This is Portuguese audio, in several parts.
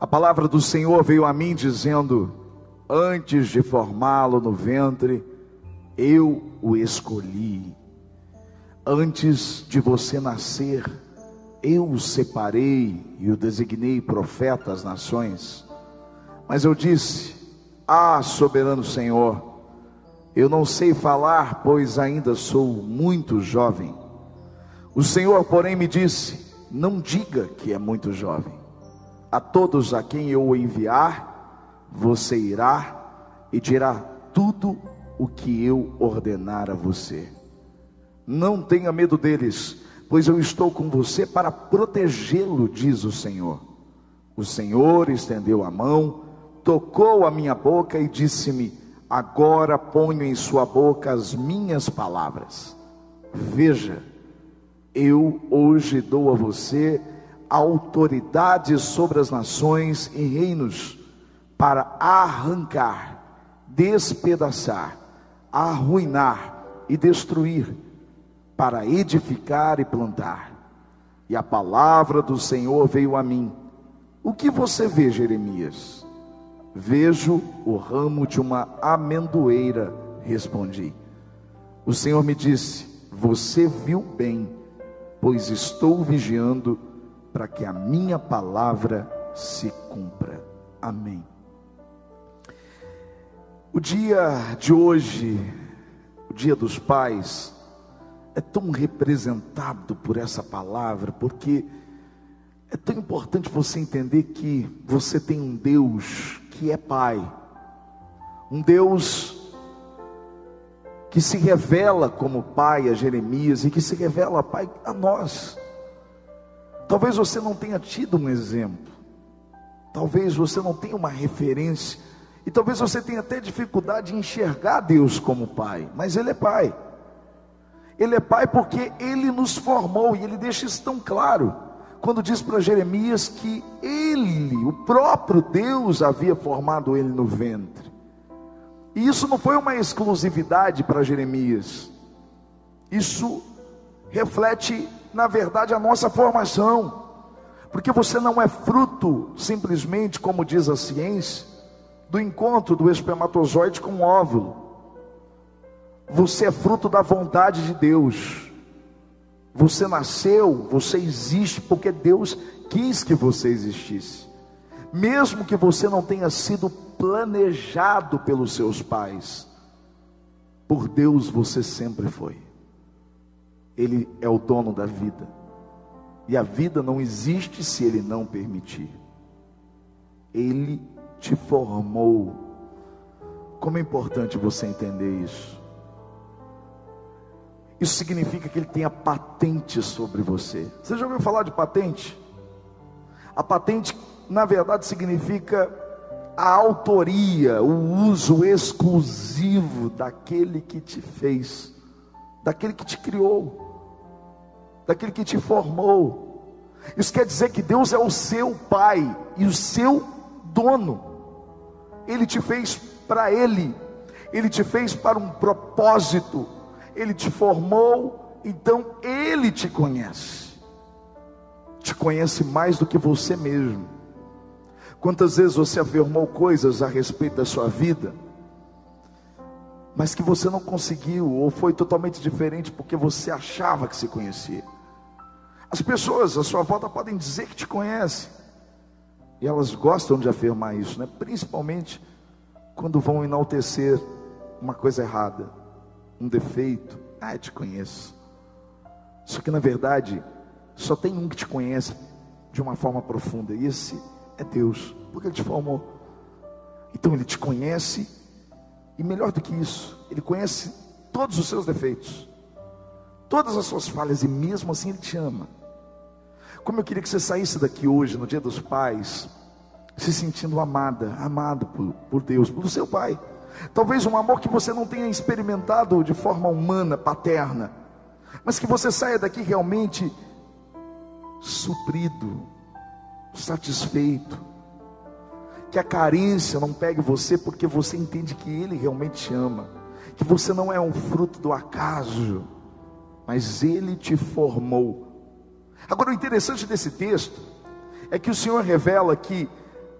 A palavra do Senhor veio a mim dizendo: Antes de formá-lo no ventre, eu o escolhi. Antes de você nascer, eu o separei e o designei profeta às nações. Mas eu disse: Ah, soberano Senhor, eu não sei falar, pois ainda sou muito jovem. O Senhor, porém, me disse: Não diga que é muito jovem a todos a quem eu enviar, você irá e dirá tudo o que eu ordenar a você. Não tenha medo deles, pois eu estou com você para protegê-lo, diz o Senhor. O Senhor estendeu a mão, tocou a minha boca e disse-me: Agora ponho em sua boca as minhas palavras. Veja, eu hoje dou a você autoridade sobre as nações e reinos para arrancar, despedaçar, arruinar e destruir, para edificar e plantar. E a palavra do Senhor veio a mim. O que você vê, Jeremias? Vejo o ramo de uma amendoeira, respondi. O Senhor me disse: Você viu bem, pois estou vigiando para que a minha palavra se cumpra. Amém. O dia de hoje, o dia dos pais, é tão representado por essa palavra, porque é tão importante você entender que você tem um Deus que é Pai, um Deus que se revela como Pai a Jeremias e que se revela Pai a nós. Talvez você não tenha tido um exemplo, talvez você não tenha uma referência, e talvez você tenha até dificuldade em enxergar Deus como Pai, mas Ele é Pai. Ele é Pai porque Ele nos formou, e Ele deixa isso tão claro, quando diz para Jeremias que Ele, o próprio Deus, havia formado ele no ventre. E isso não foi uma exclusividade para Jeremias, isso reflete na verdade, a nossa formação. Porque você não é fruto, simplesmente, como diz a ciência, do encontro do espermatozoide com o óvulo. Você é fruto da vontade de Deus. Você nasceu, você existe porque Deus quis que você existisse. Mesmo que você não tenha sido planejado pelos seus pais, por Deus você sempre foi. Ele é o dono da vida. E a vida não existe se ele não permitir. Ele te formou. Como é importante você entender isso. Isso significa que ele tem a patente sobre você. Você já ouviu falar de patente? A patente, na verdade, significa a autoria, o uso exclusivo daquele que te fez, daquele que te criou daquele que te formou. Isso quer dizer que Deus é o seu pai e o seu dono. Ele te fez para ele. Ele te fez para um propósito. Ele te formou, então ele te conhece. Te conhece mais do que você mesmo. Quantas vezes você afirmou coisas a respeito da sua vida, mas que você não conseguiu, ou foi totalmente diferente porque você achava que se conhecia. As pessoas à sua volta podem dizer que te conhecem, e elas gostam de afirmar isso, né? principalmente quando vão enaltecer uma coisa errada, um defeito. Ah, eu te conheço. Só que na verdade, só tem um que te conhece de uma forma profunda, e esse é Deus, porque Ele te formou. Então Ele te conhece, e melhor do que isso, Ele conhece todos os seus defeitos, todas as suas falhas, e mesmo assim Ele te ama. Como eu queria que você saísse daqui hoje, no dia dos pais, se sentindo amada, amado por, por Deus, pelo seu pai. Talvez um amor que você não tenha experimentado de forma humana, paterna, mas que você saia daqui realmente suprido, satisfeito. Que a carência não pegue você porque você entende que Ele realmente te ama, que você não é um fruto do acaso, mas Ele te formou Agora, o interessante desse texto é que o Senhor revela que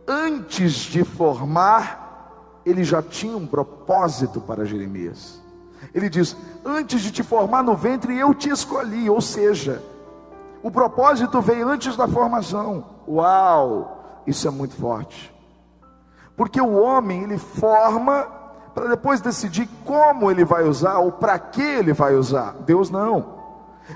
antes de formar, ele já tinha um propósito para Jeremias. Ele diz: Antes de te formar no ventre, eu te escolhi. Ou seja, o propósito veio antes da formação. Uau! Isso é muito forte. Porque o homem, ele forma para depois decidir como ele vai usar ou para que ele vai usar. Deus não.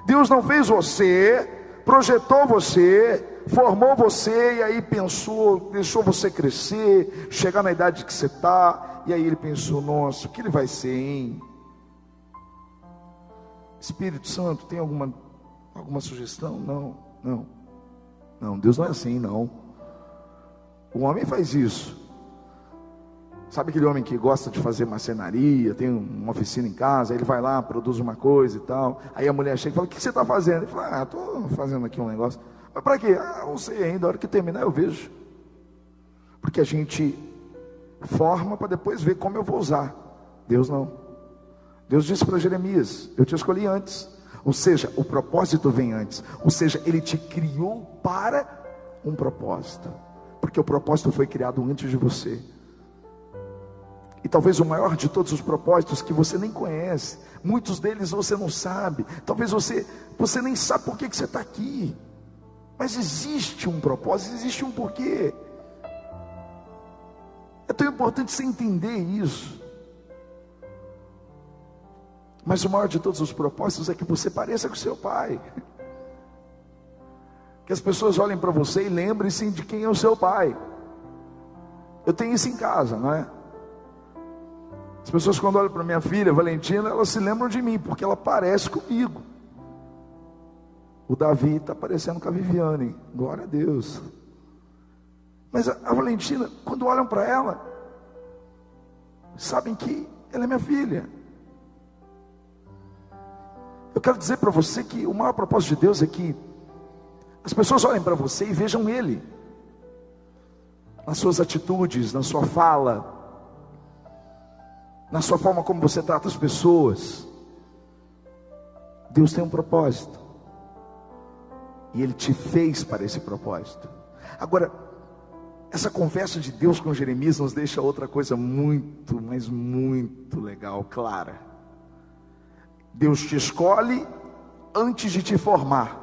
Deus não fez você, projetou você, formou você e aí pensou, deixou você crescer, chegar na idade que você está, e aí ele pensou: nossa, o que ele vai ser, hein? Espírito Santo, tem alguma, alguma sugestão? Não, não, não, Deus não é assim, não. O homem faz isso. Sabe aquele homem que gosta de fazer marcenaria, tem uma oficina em casa, ele vai lá, produz uma coisa e tal. Aí a mulher chega e fala: O que você está fazendo? Ele fala: Ah, estou fazendo aqui um negócio. Mas para quê? Ah, não sei ainda, a hora que terminar eu vejo. Porque a gente forma para depois ver como eu vou usar. Deus não. Deus disse para Jeremias: Eu te escolhi antes. Ou seja, o propósito vem antes. Ou seja, ele te criou para um propósito. Porque o propósito foi criado antes de você. E talvez o maior de todos os propósitos que você nem conhece, muitos deles você não sabe, talvez você, você nem sabe por que, que você está aqui, mas existe um propósito, existe um porquê. É tão importante você entender isso. Mas o maior de todos os propósitos é que você pareça com seu pai. Que as pessoas olhem para você e lembrem-se de quem é o seu pai. Eu tenho isso em casa, não é? As pessoas, quando olham para minha filha, Valentina, elas se lembram de mim, porque ela parece comigo. O Davi está parecendo com a Viviane, glória a Deus. Mas a, a Valentina, quando olham para ela, sabem que ela é minha filha. Eu quero dizer para você que o maior propósito de Deus é que as pessoas olhem para você e vejam Ele, nas suas atitudes, na sua fala, na sua forma como você trata as pessoas. Deus tem um propósito. E Ele te fez para esse propósito. Agora, essa conversa de Deus com Jeremias nos deixa outra coisa muito, mas muito legal, clara. Deus te escolhe antes de te formar,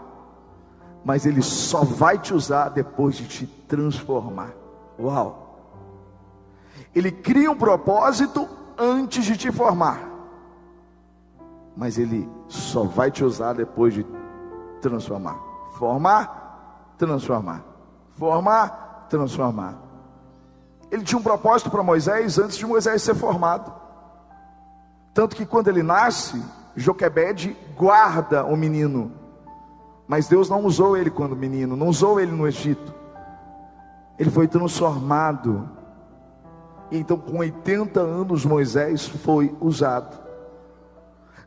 mas Ele só vai te usar depois de te transformar. Uau! Ele cria um propósito antes de te formar, mas Ele só vai te usar depois de transformar. Formar, transformar. Formar, transformar. Ele tinha um propósito para Moisés antes de Moisés ser formado. Tanto que quando ele nasce, Joquebede guarda o menino. Mas Deus não usou ele quando menino, não usou ele no Egito. Ele foi transformado então, com 80 anos, Moisés foi usado.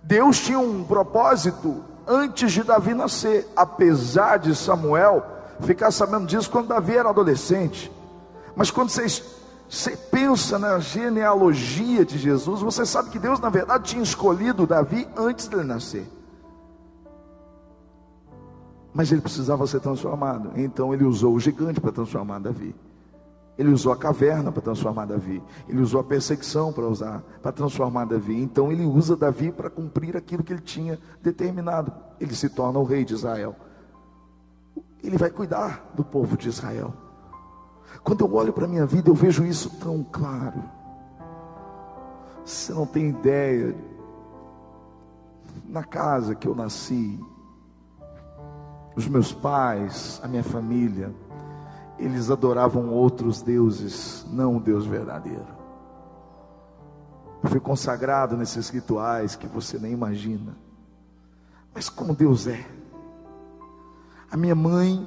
Deus tinha um propósito antes de Davi nascer, apesar de Samuel ficar sabendo disso quando Davi era adolescente. Mas quando você, você pensa na genealogia de Jesus, você sabe que Deus, na verdade, tinha escolhido Davi antes dele nascer. Mas ele precisava ser transformado, então ele usou o gigante para transformar Davi. Ele usou a caverna para transformar Davi. Ele usou a perseguição para usar, para transformar Davi. Então ele usa Davi para cumprir aquilo que ele tinha determinado. Ele se torna o rei de Israel. Ele vai cuidar do povo de Israel. Quando eu olho para a minha vida, eu vejo isso tão claro. Você não tem ideia. Na casa que eu nasci, os meus pais, a minha família, eles adoravam outros deuses, não o Deus verdadeiro. Eu fui consagrado nesses rituais que você nem imagina. Mas como Deus é? A minha mãe,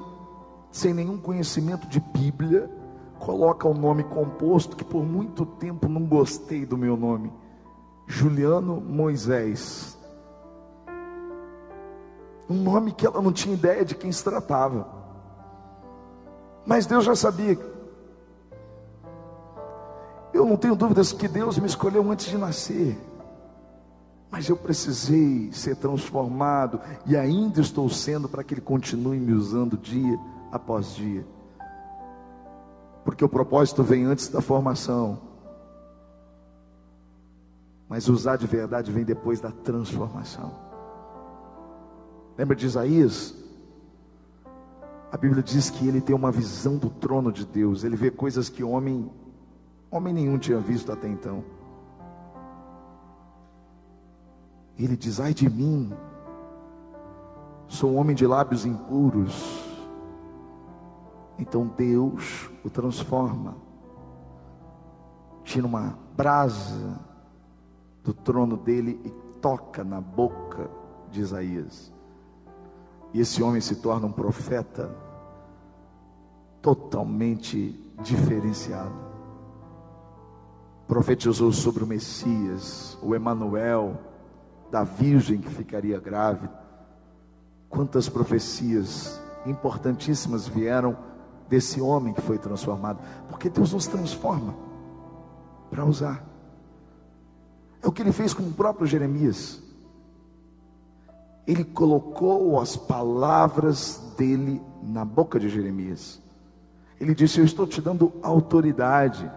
sem nenhum conhecimento de Bíblia, coloca o um nome composto que por muito tempo não gostei do meu nome. Juliano Moisés. Um nome que ela não tinha ideia de quem se tratava. Mas Deus já sabia. Eu não tenho dúvidas que Deus me escolheu antes de nascer. Mas eu precisei ser transformado e ainda estou sendo para que Ele continue me usando dia após dia. Porque o propósito vem antes da formação. Mas usar de verdade vem depois da transformação. Lembra de Isaías? Bíblia diz que ele tem uma visão do trono de Deus. Ele vê coisas que homem, homem nenhum tinha visto até então. Ele diz: Ai de mim, sou um homem de lábios impuros. Então Deus o transforma, tira uma brasa do trono dele e toca na boca de Isaías. E esse homem se torna um profeta totalmente diferenciado. Profetizou sobre o Messias, o Emanuel, da virgem que ficaria grávida. Quantas profecias importantíssimas vieram desse homem que foi transformado, porque Deus nos transforma para usar. É o que ele fez com o próprio Jeremias. Ele colocou as palavras dele na boca de Jeremias. Ele disse: Eu estou te dando autoridade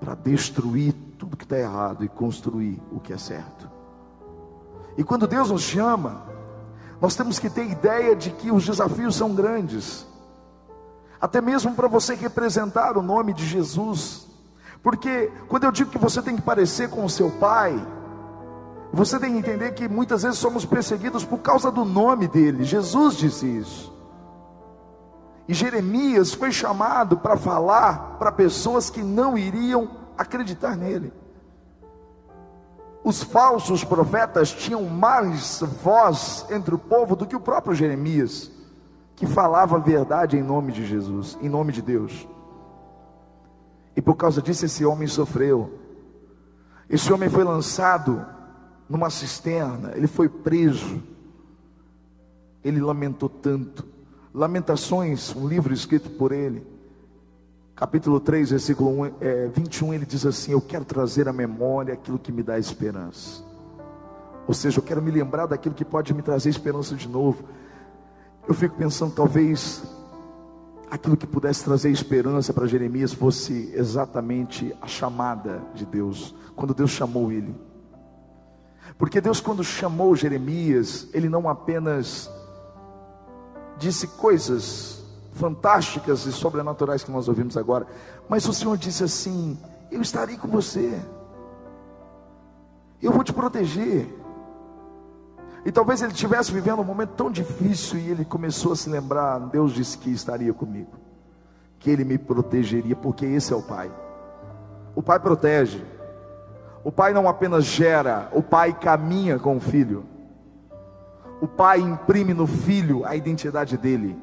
para destruir tudo que está errado e construir o que é certo. E quando Deus nos chama, nós temos que ter ideia de que os desafios são grandes, até mesmo para você representar o nome de Jesus, porque quando eu digo que você tem que parecer com o seu pai, você tem que entender que muitas vezes somos perseguidos por causa do nome dele. Jesus disse isso. E Jeremias foi chamado para falar para pessoas que não iriam acreditar nele. Os falsos profetas tinham mais voz entre o povo do que o próprio Jeremias, que falava a verdade em nome de Jesus, em nome de Deus. E por causa disso esse homem sofreu. Esse homem foi lançado numa cisterna, ele foi preso. Ele lamentou tanto. Lamentações, um livro escrito por ele, capítulo 3, versículo 1, é, 21, ele diz assim: Eu quero trazer à memória aquilo que me dá esperança. Ou seja, eu quero me lembrar daquilo que pode me trazer esperança de novo. Eu fico pensando, talvez aquilo que pudesse trazer esperança para Jeremias fosse exatamente a chamada de Deus, quando Deus chamou ele. Porque Deus, quando chamou Jeremias, Ele não apenas disse coisas fantásticas e sobrenaturais que nós ouvimos agora, mas o Senhor disse assim: Eu estarei com você, eu vou te proteger. E talvez ele estivesse vivendo um momento tão difícil e ele começou a se lembrar: Deus disse que estaria comigo, que ele me protegeria, porque esse é o Pai. O Pai protege. O pai não apenas gera, o pai caminha com o filho. O pai imprime no filho a identidade dele.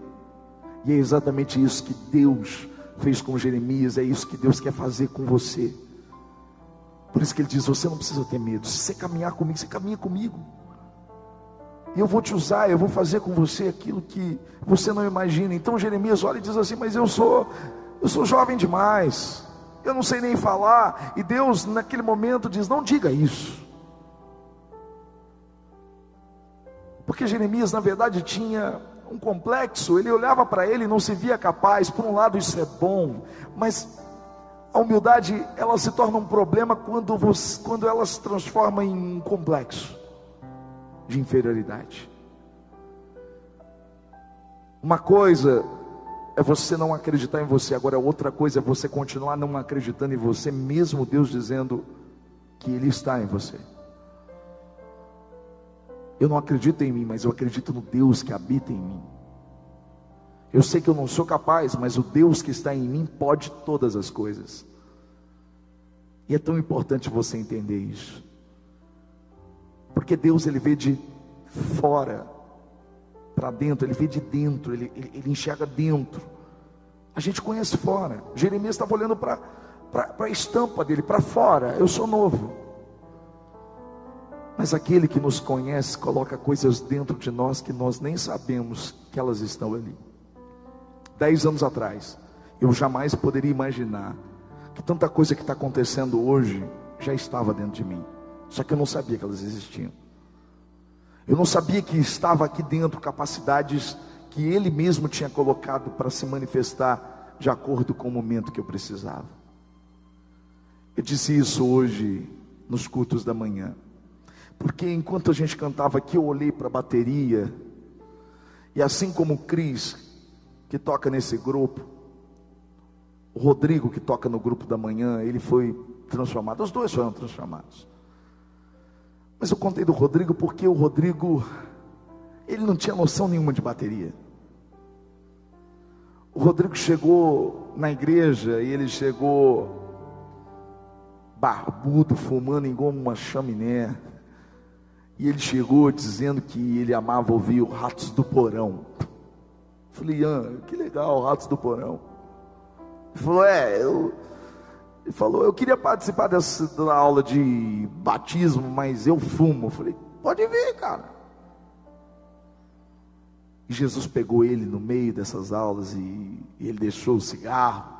E é exatamente isso que Deus fez com Jeremias, é isso que Deus quer fazer com você. Por isso que ele diz: Você não precisa ter medo. Se você caminhar comigo, você caminha comigo. E eu vou te usar, eu vou fazer com você aquilo que você não imagina. Então Jeremias olha e diz assim: Mas eu sou, eu sou jovem demais eu não sei nem falar. E Deus, naquele momento, diz: Não diga isso. Porque Jeremias, na verdade, tinha um complexo, ele olhava para ele e não se via capaz. Por um lado, isso é bom, mas a humildade ela se torna um problema quando, você, quando ela se transforma em um complexo de inferioridade. Uma coisa é você não acreditar em você. Agora, outra coisa é você continuar não acreditando em você, mesmo Deus dizendo que Ele está em você. Eu não acredito em mim, mas eu acredito no Deus que habita em mim. Eu sei que eu não sou capaz, mas o Deus que está em mim pode todas as coisas. E é tão importante você entender isso. Porque Deus ele vê de fora para dentro, ele vê de dentro, ele, ele, ele, enxerga dentro. A gente conhece fora. Jeremias estava olhando para a estampa dele, para fora. Eu sou novo. Mas aquele que nos conhece coloca coisas dentro de nós que nós nem sabemos que elas estão ali. Dez anos atrás, eu jamais poderia imaginar que tanta coisa que está acontecendo hoje já estava dentro de mim. Só que eu não sabia que elas existiam. Eu não sabia que estava aqui dentro capacidades que Ele mesmo tinha colocado para se manifestar de acordo com o momento que eu precisava. Eu disse isso hoje nos cultos da manhã, porque enquanto a gente cantava aqui, eu olhei para a bateria, e assim como o Cris, que toca nesse grupo, o Rodrigo, que toca no grupo da manhã, ele foi transformado, os dois foram transformados. Mas eu contei do Rodrigo porque o Rodrigo, ele não tinha noção nenhuma de bateria. O Rodrigo chegou na igreja e ele chegou barbudo, fumando igual uma chaminé. E ele chegou dizendo que ele amava ouvir o Ratos do Porão. Falei, ah, que legal, Ratos do Porão. Ele falou, é, eu. Ele falou, eu queria participar dessa da aula de batismo, mas eu fumo. Eu falei, pode vir, cara. E Jesus pegou ele no meio dessas aulas e, e ele deixou o cigarro.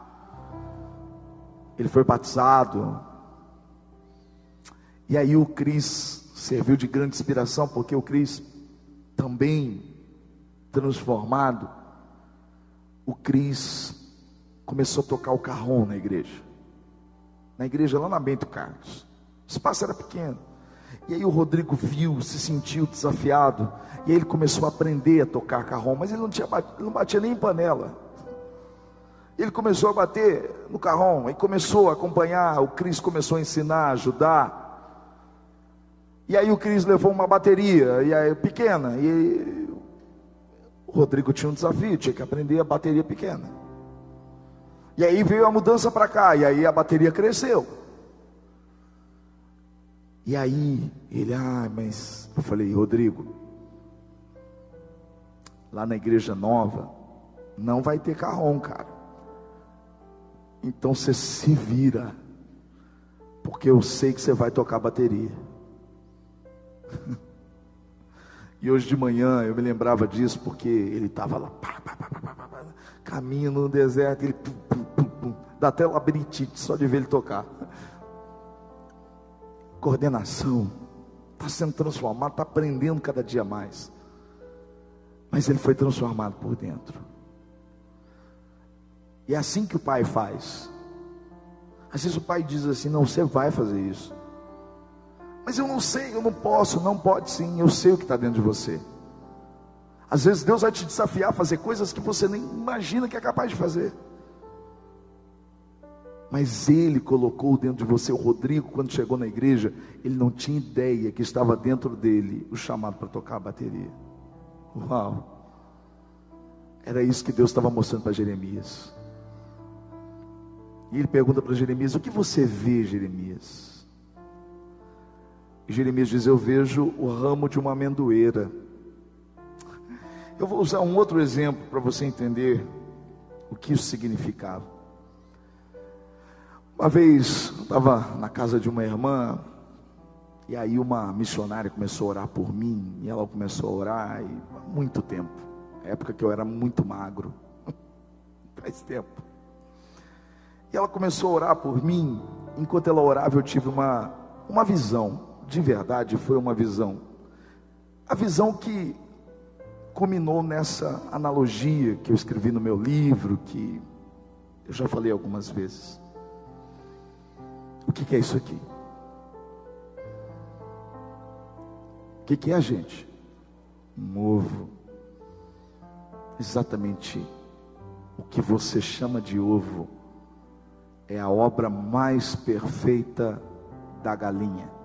Ele foi batizado. E aí o Cris serviu de grande inspiração, porque o Cris também transformado, o Cris começou a tocar o carrom na igreja. Na igreja lá na Bento Carlos. O espaço era pequeno. E aí o Rodrigo viu, se sentiu desafiado, e aí ele começou a aprender a tocar carrom, mas ele não, tinha, não batia nem em panela. Ele começou a bater no carrom, e começou a acompanhar, o Cris começou a ensinar, ajudar. E aí o Cris levou uma bateria, e aí pequena, e o Rodrigo tinha um desafio, tinha que aprender a bateria pequena. E aí veio a mudança para cá, e aí a bateria cresceu. E aí, ele, ah, mas eu falei, Rodrigo, lá na igreja nova, não vai ter carrom, cara. Então você se vira, porque eu sei que você vai tocar bateria. e hoje de manhã eu me lembrava disso, porque ele estava lá, pá, pá, pá, caminho no deserto, ele pum, pum, pum, dá até labirintite só de ver ele tocar coordenação, está sendo transformado, está aprendendo cada dia mais. Mas ele foi transformado por dentro. E é assim que o pai faz. Às vezes o pai diz assim: Não, você vai fazer isso. Mas eu não sei, eu não posso. Não pode sim, eu sei o que está dentro de você. Às vezes Deus vai te desafiar a fazer coisas que você nem imagina que é capaz de fazer. Mas ele colocou dentro de você, o Rodrigo, quando chegou na igreja, ele não tinha ideia que estava dentro dele o chamado para tocar a bateria. Uau! Era isso que Deus estava mostrando para Jeremias. E ele pergunta para Jeremias: O que você vê, Jeremias? E Jeremias diz: Eu vejo o ramo de uma amendoeira. Eu vou usar um outro exemplo para você entender o que isso significava. Uma vez estava na casa de uma irmã e aí uma missionária começou a orar por mim e ela começou a orar e, há muito tempo, época que eu era muito magro, faz tempo. E ela começou a orar por mim. Enquanto ela orava, eu tive uma uma visão, de verdade, foi uma visão. A visão que culminou nessa analogia que eu escrevi no meu livro, que eu já falei algumas vezes. O que, que é isso aqui? O que, que é a gente? Um ovo. Exatamente o que você chama de ovo é a obra mais perfeita da galinha.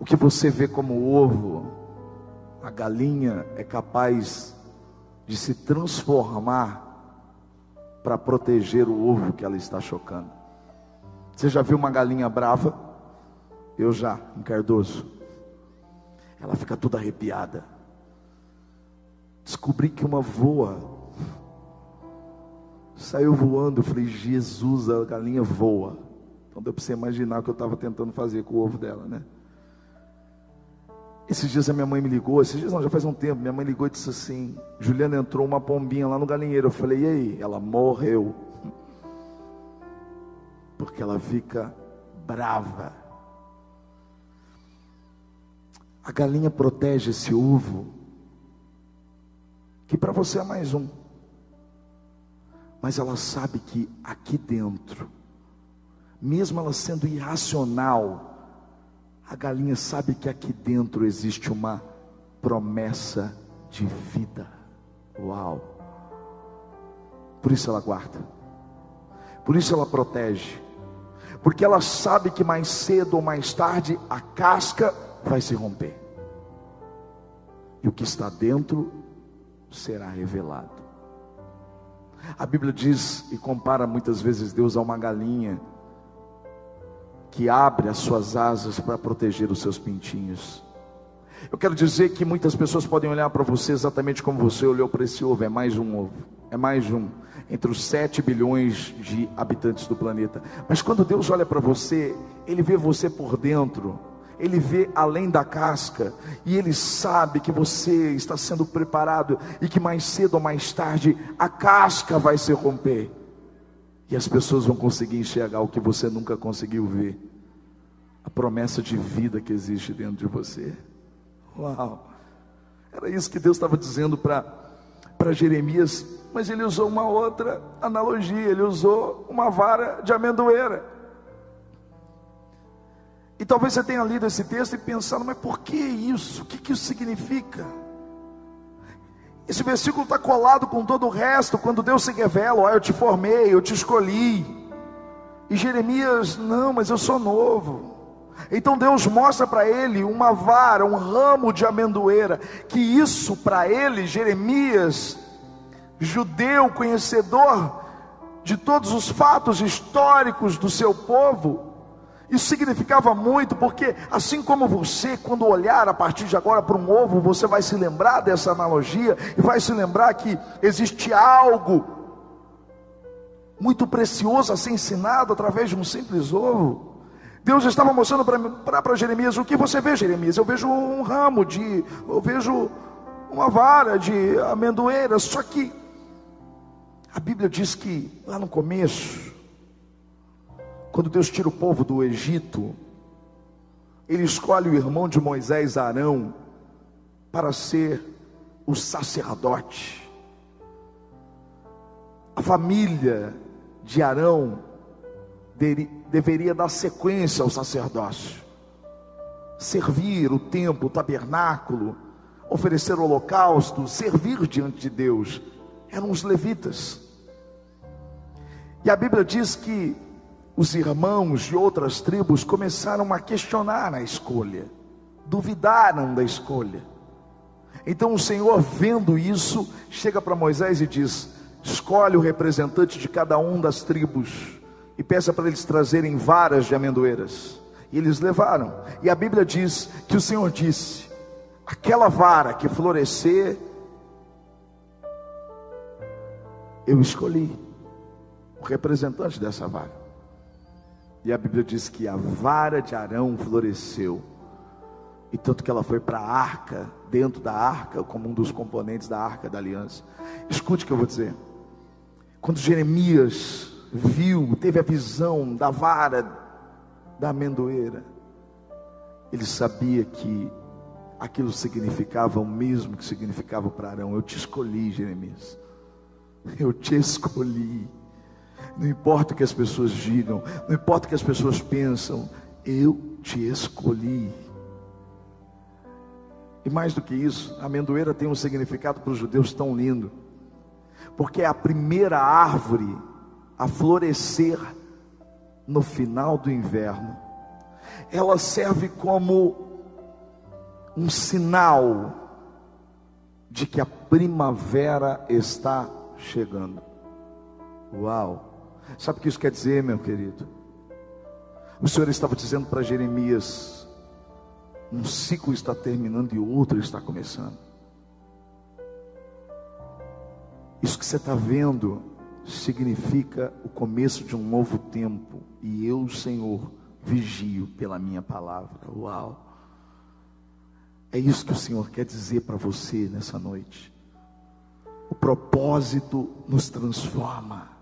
O que você vê como ovo, a galinha é capaz de se transformar para proteger o ovo que ela está chocando. Você já viu uma galinha brava? Eu já, em Cardoso. Ela fica toda arrepiada. Descobri que uma voa. Saiu voando, eu falei, Jesus, a galinha voa. Então deu para você imaginar o que eu estava tentando fazer com o ovo dela, né? Esses dias a minha mãe me ligou, esses dias não, já faz um tempo, minha mãe ligou e disse assim, Juliana entrou uma pombinha lá no galinheiro. Eu falei, e aí? Ela morreu. Porque ela fica brava. A galinha protege esse ovo, que para você é mais um. mas ela sabe que aqui dentro, mesmo ela sendo irracional, a galinha sabe que aqui dentro existe uma promessa de vida. Uau! Por isso ela guarda, por isso ela protege, porque ela sabe que mais cedo ou mais tarde a casca vai se romper, e o que está dentro será revelado. A Bíblia diz e compara muitas vezes Deus a uma galinha que abre as suas asas para proteger os seus pintinhos. Eu quero dizer que muitas pessoas podem olhar para você exatamente como você olhou para esse ovo, é mais um ovo, é mais um, entre os 7 bilhões de habitantes do planeta. Mas quando Deus olha para você, Ele vê você por dentro, Ele vê além da casca, e Ele sabe que você está sendo preparado e que mais cedo ou mais tarde a casca vai se romper. E as pessoas vão conseguir enxergar o que você nunca conseguiu ver. A promessa de vida que existe dentro de você. Uau! Era isso que Deus estava dizendo para Jeremias, mas ele usou uma outra analogia, ele usou uma vara de amendoeira. E talvez você tenha lido esse texto e pensado, mas por que isso? O que, que isso significa? Esse versículo está colado com todo o resto, quando Deus se revela, ó, eu te formei, eu te escolhi. E Jeremias, não, mas eu sou novo. Então Deus mostra para ele uma vara, um ramo de amendoeira, que isso para ele, Jeremias, judeu, conhecedor de todos os fatos históricos do seu povo, isso significava muito, porque assim como você, quando olhar a partir de agora para um ovo, você vai se lembrar dessa analogia e vai se lembrar que existe algo muito precioso a ser ensinado através de um simples ovo. Deus estava mostrando para Jeremias: o que você vê, Jeremias? Eu vejo um ramo de, eu vejo uma vara de amendoeira. Só que a Bíblia diz que lá no começo, quando Deus tira o povo do Egito, ele escolhe o irmão de Moisés, Arão, para ser o sacerdote. A família de Arão deveria dar sequência ao sacerdócio, servir o templo, o tabernáculo, oferecer holocausto, servir diante de Deus. Eram os levitas. E a Bíblia diz que os irmãos de outras tribos começaram a questionar a escolha, duvidaram da escolha. Então o Senhor, vendo isso, chega para Moisés e diz: Escolhe o representante de cada um das tribos e peça para eles trazerem varas de amendoeiras. E eles levaram. E a Bíblia diz que o Senhor disse: aquela vara que florescer, eu escolhi o representante dessa vara. E a Bíblia diz que a vara de Arão floresceu. E tanto que ela foi para a arca, dentro da arca, como um dos componentes da arca da aliança. Escute o que eu vou dizer. Quando Jeremias viu, teve a visão da vara da amendoeira, ele sabia que aquilo significava o mesmo que significava para Arão. Eu te escolhi, Jeremias. Eu te escolhi. Não importa o que as pessoas digam, não importa o que as pessoas pensam, eu te escolhi. E mais do que isso, a amendoeira tem um significado para os judeus tão lindo, porque é a primeira árvore a florescer no final do inverno. Ela serve como um sinal de que a primavera está chegando. Uau! Sabe o que isso quer dizer, meu querido? O Senhor estava dizendo para Jeremias: um ciclo está terminando e outro está começando. Isso que você está vendo significa o começo de um novo tempo, e eu, Senhor, vigio pela minha palavra. Uau! É isso que o Senhor quer dizer para você nessa noite. O propósito nos transforma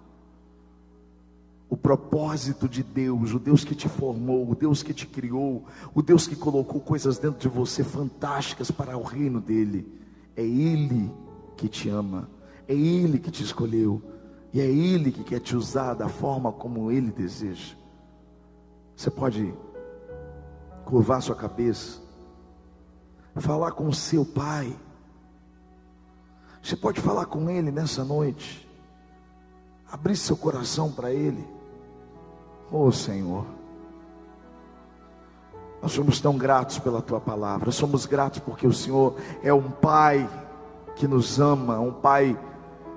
o propósito de Deus, o Deus que te formou, o Deus que te criou, o Deus que colocou coisas dentro de você fantásticas para o reino dele. É Ele que te ama, é Ele que te escolheu. E é Ele que quer te usar da forma como Ele deseja. Você pode curvar sua cabeça, falar com seu Pai. Você pode falar com Ele nessa noite, abrir seu coração para Ele. Oh Senhor, nós somos tão gratos pela Tua palavra, somos gratos porque o Senhor é um Pai que nos ama, um Pai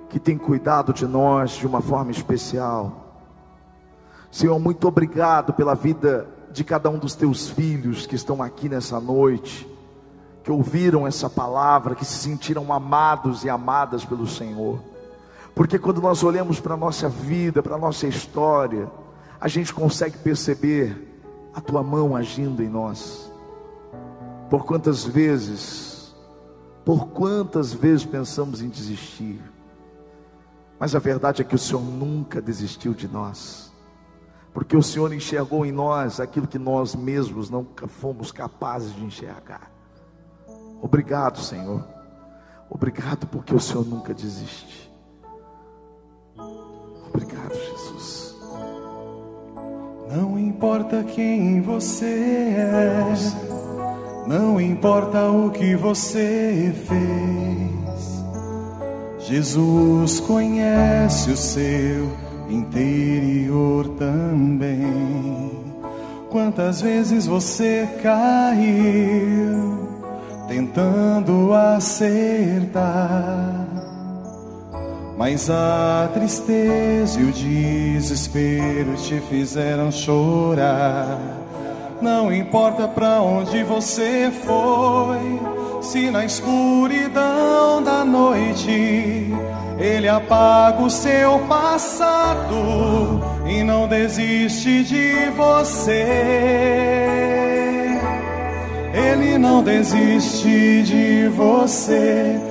que tem cuidado de nós de uma forma especial. Senhor, muito obrigado pela vida de cada um dos teus filhos que estão aqui nessa noite, que ouviram essa palavra, que se sentiram amados e amadas pelo Senhor. Porque quando nós olhamos para a nossa vida, para a nossa história, a gente consegue perceber a tua mão agindo em nós. Por quantas vezes, por quantas vezes pensamos em desistir, mas a verdade é que o Senhor nunca desistiu de nós, porque o Senhor enxergou em nós aquilo que nós mesmos nunca fomos capazes de enxergar. Obrigado, Senhor. Obrigado porque o Senhor nunca desiste. Não importa quem você é, não importa o que você fez. Jesus conhece o seu interior também. Quantas vezes você caiu tentando acertar, mas a tristeza e o desespero te fizeram chorar. Não importa para onde você foi se na escuridão da noite ele apaga o seu passado e não desiste de você. Ele não desiste de você.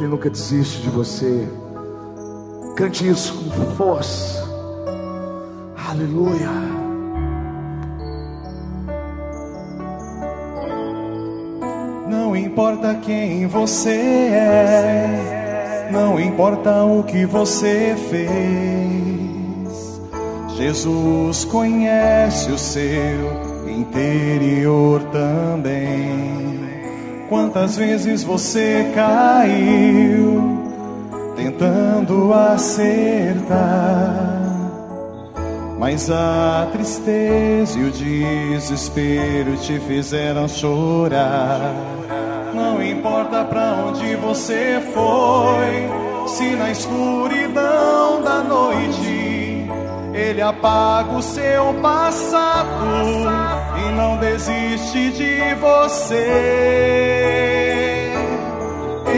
Ele nunca desiste de você. Cante isso com força. Aleluia. Não importa quem você é, não importa o que você fez. Jesus conhece o seu interior também. Quantas vezes você caiu tentando acertar? Mas a tristeza e o desespero te fizeram chorar. Não importa para onde você foi, se na escuridão da noite ele apaga o seu passado e não desiste de você.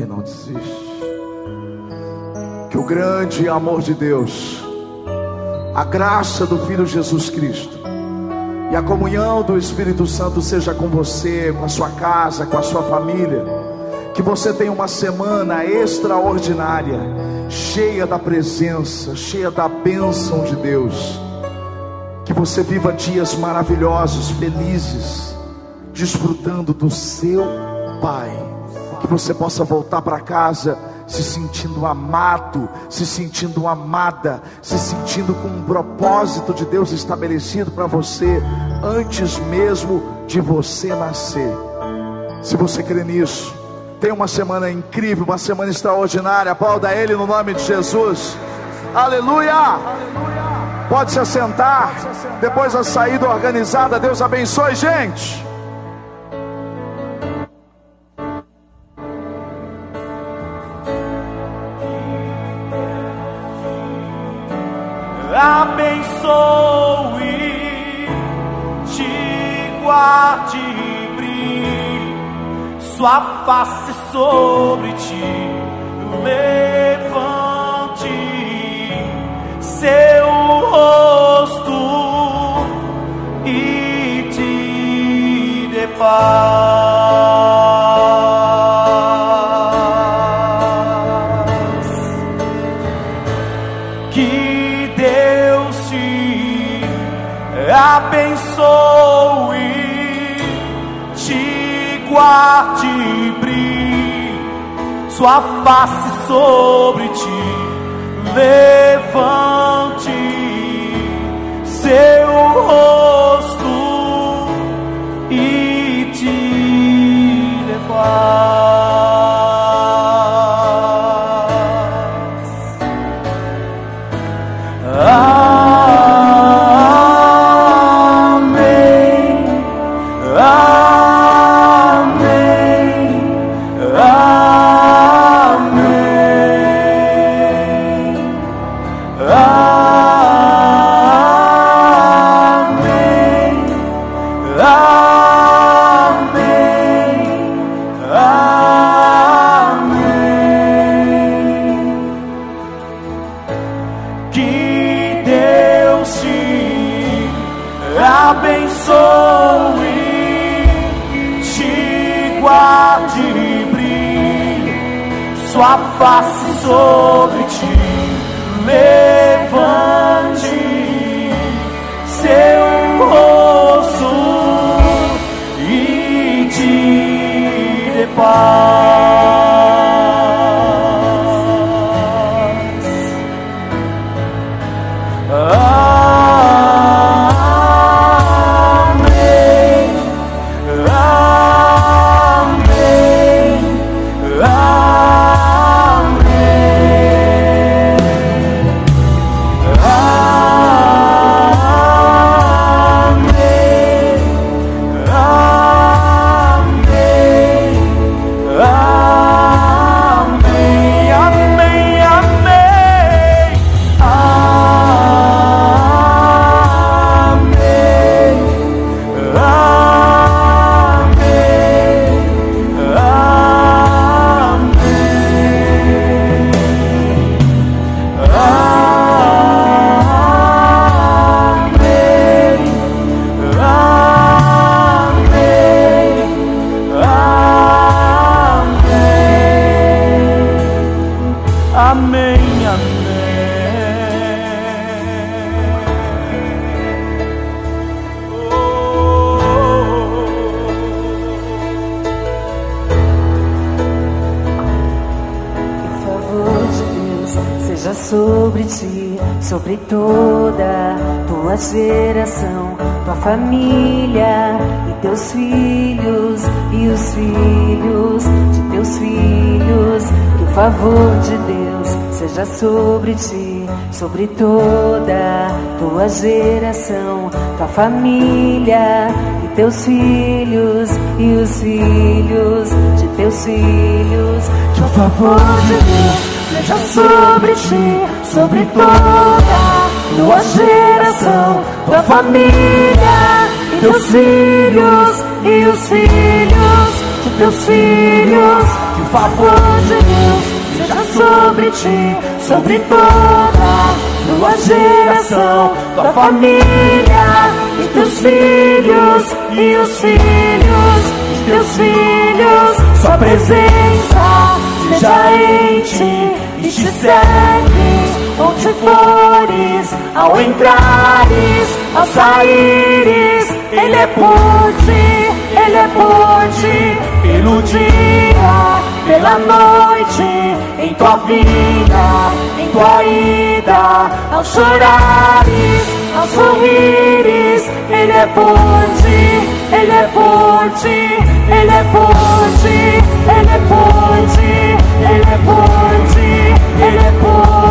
Não desiste. Que o grande amor de Deus, a graça do Filho Jesus Cristo e a comunhão do Espírito Santo seja com você, com a sua casa, com a sua família. Que você tenha uma semana extraordinária, cheia da presença, cheia da bênção de Deus. Que você viva dias maravilhosos, felizes, desfrutando do seu Pai que você possa voltar para casa se sentindo amado, se sentindo amada, se sentindo com um propósito de Deus estabelecido para você antes mesmo de você nascer. Se você crê nisso, Tenha uma semana incrível, uma semana extraordinária. Aplauda Ele no nome de Jesus. Aleluia! Pode se assentar. Depois da saída organizada, Deus abençoe, gente. Te guarde e brilhe sua face sobre ti, levante seu rosto e te dê. Sua face sobre ti, levante sobre ti, seja sobre ti, sobre toda tua geração, tua família e teus filhos e os filhos de teus filhos. Que o favor de Deus seja sobre ti, sobre toda tua geração, tua família e teus filhos e os filhos de teus filhos. Que o favor de Deus seja sobre ti, sobre toda tua geração, tua família, e teus filhos e os filhos de teus filhos. Sua presença seja em ti e te segue onde fores, ao entrares, ao saíres. Ele é por ti, ele é por ti, pelo dia pela noite, em tua vida, em tua ida, ao chorares, ao sorrires, Ele é por ti, Ele é por ti, Ele é por ti. Ele pode, Ele pode, Ele pode, Ele